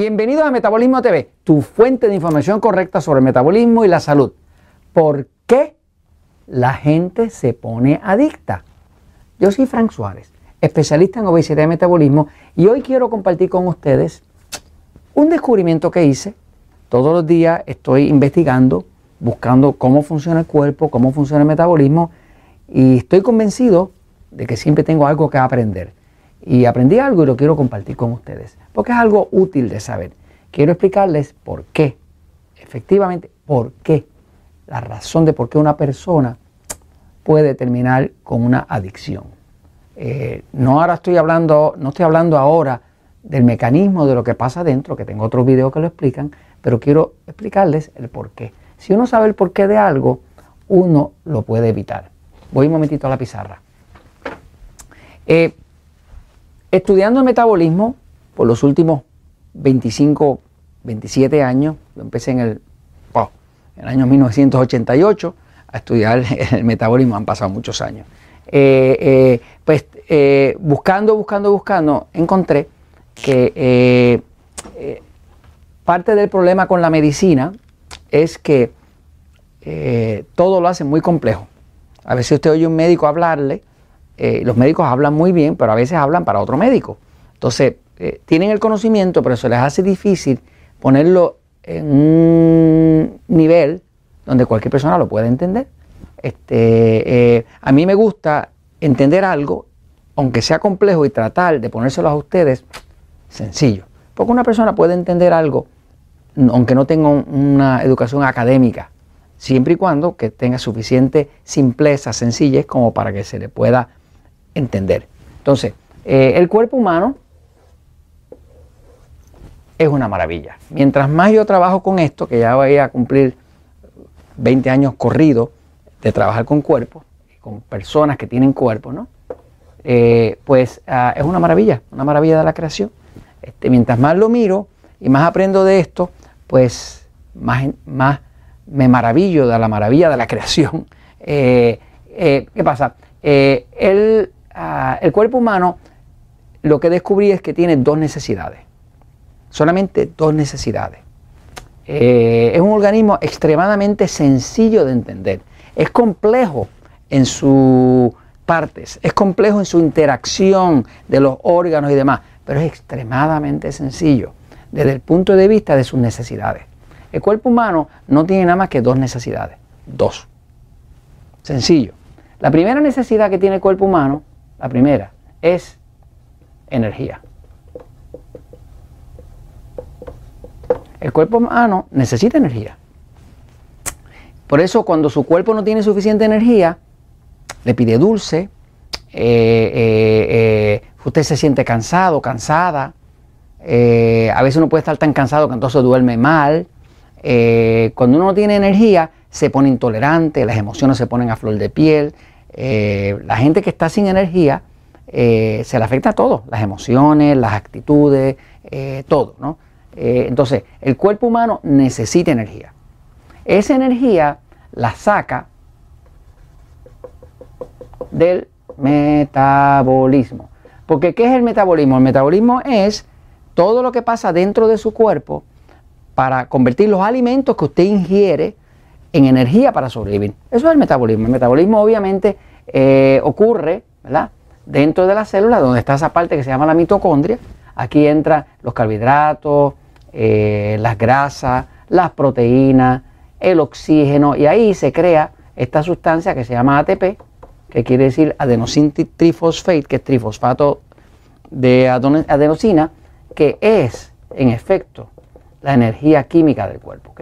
Bienvenidos a Metabolismo TV, tu fuente de información correcta sobre metabolismo y la salud. ¿Por qué la gente se pone adicta? Yo soy Frank Suárez, especialista en obesidad y metabolismo, y hoy quiero compartir con ustedes un descubrimiento que hice. Todos los días estoy investigando, buscando cómo funciona el cuerpo, cómo funciona el metabolismo, y estoy convencido de que siempre tengo algo que aprender. Y aprendí algo y lo quiero compartir con ustedes, porque es algo útil de saber. Quiero explicarles por qué, efectivamente, por qué, la razón de por qué una persona puede terminar con una adicción. Eh, no ahora estoy hablando, no estoy hablando ahora del mecanismo de lo que pasa dentro, que tengo otros videos que lo explican, pero quiero explicarles el por qué. Si uno sabe el porqué de algo, uno lo puede evitar. Voy un momentito a la pizarra. Eh, estudiando el metabolismo por los últimos 25, 27 años, lo empecé en el, en el año 1988 a estudiar el metabolismo, han pasado muchos años. Eh, eh, pues buscando, buscando, buscando, encontré que parte del problema con la medicina es que todo lo hace muy complejo. A veces usted oye un médico hablarle eh, los médicos hablan muy bien, pero a veces hablan para otro médico. Entonces, eh, tienen el conocimiento, pero se les hace difícil ponerlo en un nivel donde cualquier persona lo pueda entender. Este, eh, a mí me gusta entender algo, aunque sea complejo, y tratar de ponérselo a ustedes sencillo. Porque una persona puede entender algo, aunque no tenga una educación académica, siempre y cuando que tenga suficiente simpleza, sencillez, como para que se le pueda entender. Entonces, eh, el cuerpo humano es una maravilla. Mientras más yo trabajo con esto, que ya voy a cumplir 20 años corrido de trabajar con cuerpos, con personas que tienen cuerpo, ¿no? Eh, pues ah, es una maravilla, una maravilla de la creación. Este, mientras más lo miro y más aprendo de esto, pues más, más me maravillo de la maravilla de la creación. Eh, ¿Qué pasa? el, Ah, el cuerpo humano lo que descubrí es que tiene dos necesidades. Solamente dos necesidades. Eh, es un organismo extremadamente sencillo de entender. Es complejo en sus partes, es complejo en su interacción de los órganos y demás, pero es extremadamente sencillo desde el punto de vista de sus necesidades. El cuerpo humano no tiene nada más que dos necesidades. Dos. Sencillo. La primera necesidad que tiene el cuerpo humano la primera es energía. El cuerpo humano necesita energía. Por eso cuando su cuerpo no tiene suficiente energía, le pide dulce, eh, eh, eh, usted se siente cansado, cansada, a veces uno puede estar tan cansado que entonces duerme mal. cuando uno no tiene energía, se pone intolerante, las emociones se ponen a flor de piel, eh, la gente que está sin energía eh, se le afecta a todo, las emociones, las actitudes, eh, todo. ¿no? entonces, el cuerpo humano necesita energía. Esa energía la saca del metabolismo. Porque ¿qué es el metabolismo? El metabolismo es todo lo que pasa dentro de su cuerpo para convertir los alimentos que usted ingiere en energía para sobrevivir. Eso es el metabolismo. El metabolismo obviamente eh, ocurre ¿verdad? dentro de la célula, donde está esa parte que se llama la mitocondria. Aquí entran los carbohidratos, eh, las grasas, las proteínas, el oxígeno, y ahí se crea esta sustancia que se llama ATP, que quiere decir adenosine trifosfate, que es trifosfato de adenosina, que es en efecto la energía química del cuerpo.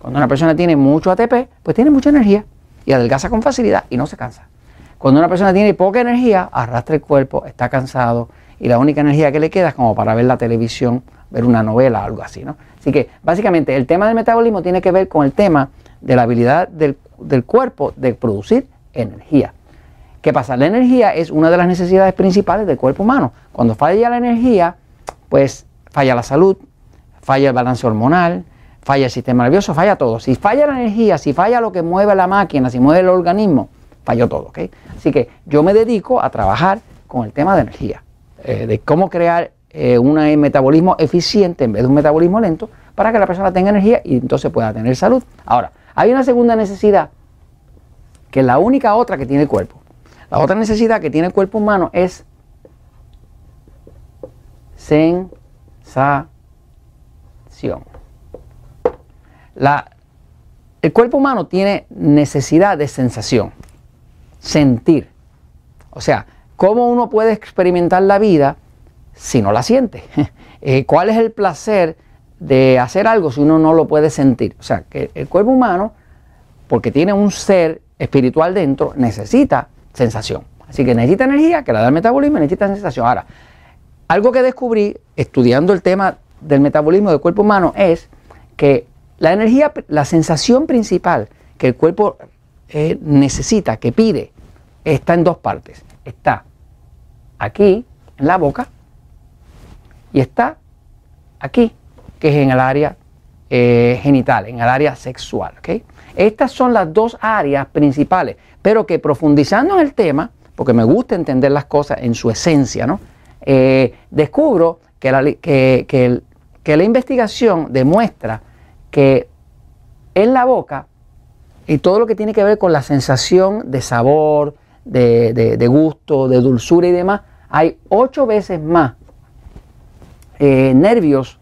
Cuando una persona tiene mucho ATP, pues tiene mucha energía y adelgaza con facilidad y no se cansa. Cuando una persona tiene poca energía, arrastra el cuerpo, está cansado y la única energía que le queda es como para ver la televisión, ver una novela, algo así. ¿no? Así que básicamente el tema del metabolismo tiene que ver con el tema de la habilidad del, del cuerpo de producir energía. ¿Qué pasa? La energía es una de las necesidades principales del cuerpo humano. Cuando falla la energía, pues falla la salud, falla el balance hormonal, falla el sistema nervioso, falla todo. Si falla la energía, si falla lo que mueve la máquina, si mueve el organismo, falló todo. ¿okay? Así que yo me dedico a trabajar con el tema de energía, eh, de cómo crear eh, un metabolismo eficiente en vez de un metabolismo lento para que la persona tenga energía y entonces pueda tener salud. Ahora, hay una segunda necesidad que es la única otra que tiene el cuerpo. La otra necesidad que tiene el cuerpo humano es sensación. El cuerpo humano tiene necesidad de sensación, sentir. O sea, ¿cómo uno puede experimentar la vida si no la siente? Eh, ¿Cuál es el placer de hacer algo si uno no lo puede sentir? O sea, que el cuerpo humano, porque tiene un ser espiritual dentro, necesita sensación. Así que necesita energía, que la da el metabolismo, necesita sensación. Ahora, algo que descubrí estudiando el tema del metabolismo del cuerpo humano es que la energía, la sensación principal que el cuerpo eh, necesita, que pide, está en dos partes. Está aquí, en la boca, y está aquí, que es en el área eh, genital, en el área sexual. Estas son las dos áreas principales, pero que profundizando en el tema, porque me gusta entender las cosas en su esencia, ¿no? Eh, descubro que la, que, la investigación demuestra que en la boca y todo lo que tiene que ver con la sensación de sabor, de, gusto, de dulzura y demás, hay ocho veces más eh, nervios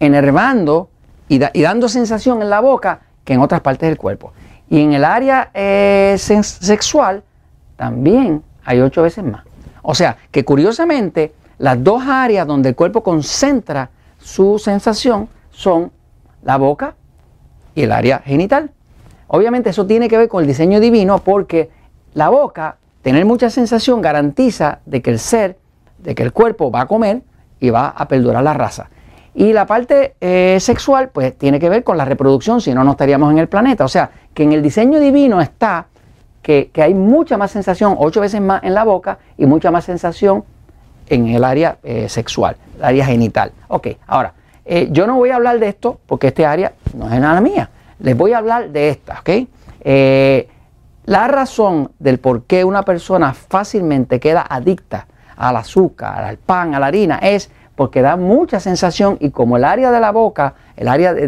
enervando y, dando sensación en la boca que en otras partes del cuerpo. Y en el área eh, sexual también hay ocho veces más. O sea, que curiosamente las dos áreas donde el cuerpo concentra su sensación son la boca y el área genital. Obviamente eso tiene que ver con el diseño divino porque la boca, tener mucha sensación garantiza de que el ser, de que el cuerpo va a comer y va a perdurar la raza. Y la parte eh, sexual, pues tiene que ver con la reproducción, si no, no estaríamos en el planeta. O sea, que en el diseño divino está que, hay mucha más sensación, ocho veces más en la boca y mucha más sensación en el área eh, sexual, el área genital. Ok, ahora, eh, yo no voy a hablar de esto porque este área no es nada mía. Les voy a hablar de esta, ¿ok? Eh, la razón del por qué una persona fácilmente queda adicta al azúcar, al pan, a la harina, es porque da mucha sensación y como el área de la boca, el área de,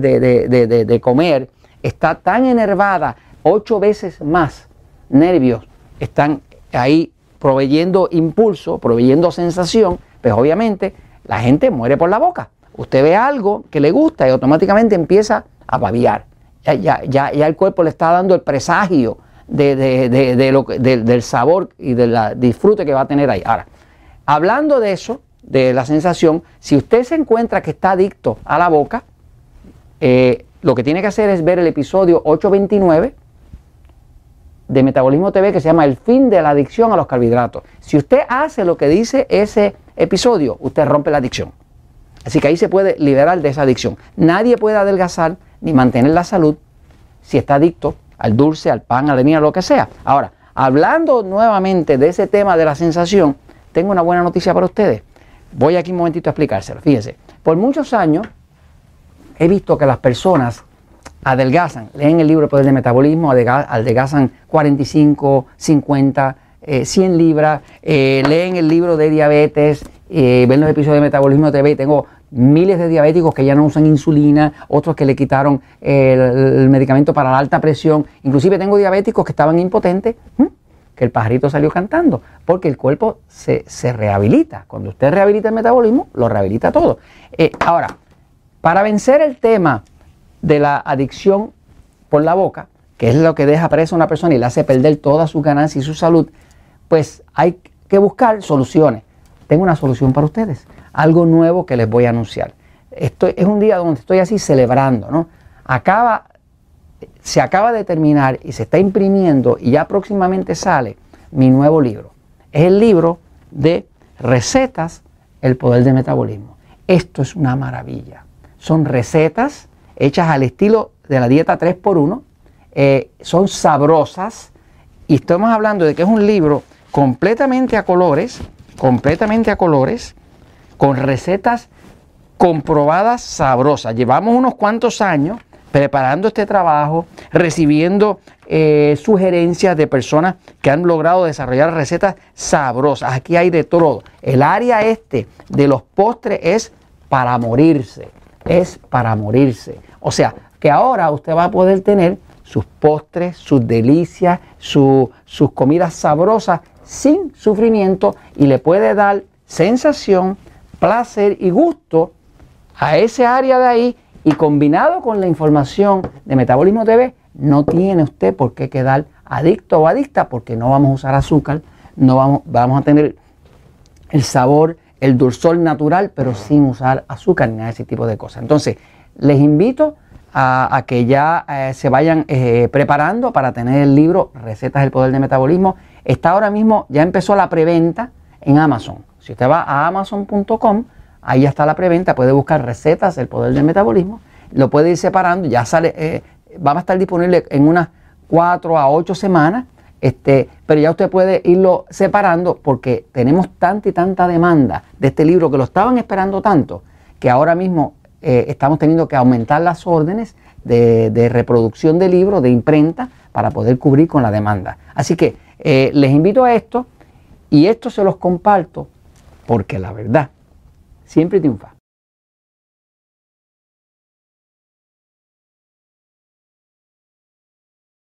de comer, está tan enervada ocho veces más nervios están ahí proveyendo impulso, proveyendo sensación, pues obviamente la gente muere por la boca. Usted ve algo que le gusta y automáticamente empieza a babiar. Ya, ya, ya, el cuerpo le está dando el presagio de, lo, del sabor y del disfrute que va a tener ahí. Ahora, hablando de eso, de la sensación, si usted se encuentra que está adicto a la boca, eh, lo que tiene que hacer es ver el episodio 829 de Metabolismo TV que se llama El fin de la adicción a los carbohidratos. Si usted hace lo que dice ese episodio, usted rompe la adicción. Así que ahí se puede liberar de esa adicción. Nadie puede adelgazar ni mantener la salud si está adicto al dulce, al pan, a la harina, lo que sea. Ahora, hablando nuevamente de ese tema de la sensación, tengo una buena noticia para ustedes. Voy aquí un momentito a explicárselo. Fíjense, por muchos años he visto que las personas adelgazan, leen el libro de Poder de Metabolismo, adelgazan 45, 50, 100 libras, eh, leen el libro de diabetes, eh, ven los episodios de Metabolismo TV y tengo miles de diabéticos que ya no usan insulina, otros que le quitaron el, medicamento para la alta presión, inclusive tengo diabéticos que estaban impotentes, que el pajarito salió cantando, porque el cuerpo se, rehabilita. Cuando usted rehabilita el metabolismo, lo rehabilita todo. Eh, ahora, para vencer el tema de la adicción por la boca, que es lo que deja presa a una persona y le hace perder toda su ganancia y su salud, pues hay que buscar soluciones. Tengo una solución para ustedes, algo nuevo que les voy a anunciar. Esto es un día donde estoy así celebrando, ¿no? Acaba, se acaba de terminar y se está imprimiendo y ya próximamente sale mi nuevo libro. Es el libro de recetas, el poder del metabolismo. Esto es una maravilla. Son recetas hechas al estilo de la dieta 3x1, eh, son sabrosas y estamos hablando de que es un libro completamente a colores, completamente a colores, con recetas comprobadas sabrosas. Llevamos unos cuantos años preparando este trabajo, recibiendo eh, sugerencias de personas que han logrado desarrollar recetas sabrosas. Aquí hay de todo. El área este de los postres es para morirse. Es para morirse. O sea, que ahora usted va a poder tener sus postres, sus delicias, sus comidas sabrosas sin sufrimiento y le puede dar sensación, placer y gusto a ese área de ahí y combinado con la información de Metabolismo TV, no tiene usted por qué quedar adicto o adicta porque no vamos a usar azúcar, no vamos, vamos a tener el sabor, el dulzor natural, pero sin usar azúcar ni nada de ese tipo de cosas. Entonces, les invito a, que ya eh, se vayan eh, preparando para tener el libro Recetas del Poder del Metabolismo. Está ahora mismo, ya empezó la preventa en Amazon. Si usted va a amazon.com, ahí está la preventa, puede buscar Recetas del Poder del Metabolismo, lo puede ir separando, ya sale, eh, va a estar disponible en unas 4 a 8 semanas. Este, pero ya usted puede irlo separando porque tenemos tanta y tanta demanda de este libro que lo estaban esperando tanto que ahora mismo eh, estamos teniendo que aumentar las órdenes de, reproducción de libros, de imprenta, para poder cubrir con la demanda. Así que eh, les invito a esto y esto se los comparto porque la verdad siempre triunfa.